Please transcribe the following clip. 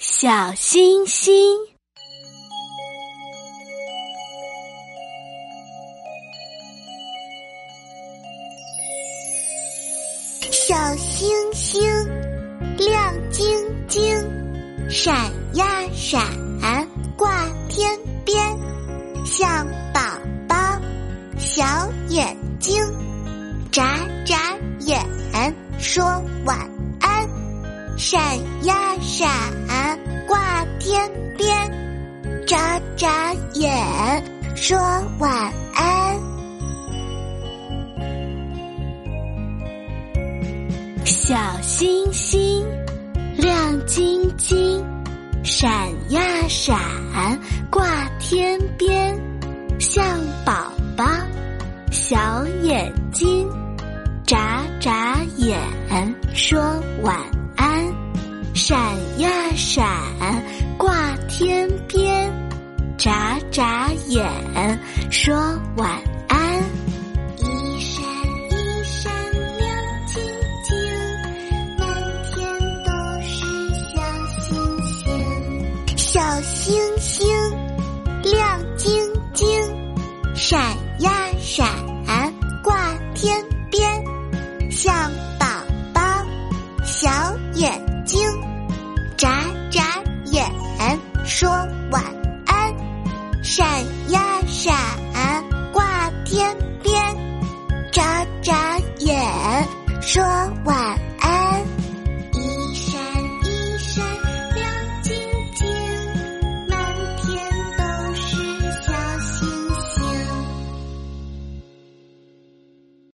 小星星，小星星亮晶晶，闪呀闪，挂天边，像宝宝小眼睛，眨眨眼说晚安，闪呀闪，边，眨眨眼说晚安。小星星亮晶晶，闪呀闪，挂天边，像宝宝小眼睛，眨眨眼说晚安，闪呀闪，眨眼说晚安。一闪一闪亮晶晶，满天都是小星星。小星星亮晶晶，闪呀闪，挂天边，像宝宝小眼睛，眨眨眼说晚安，闪呀闪，挂天边。眨眨眼，说晚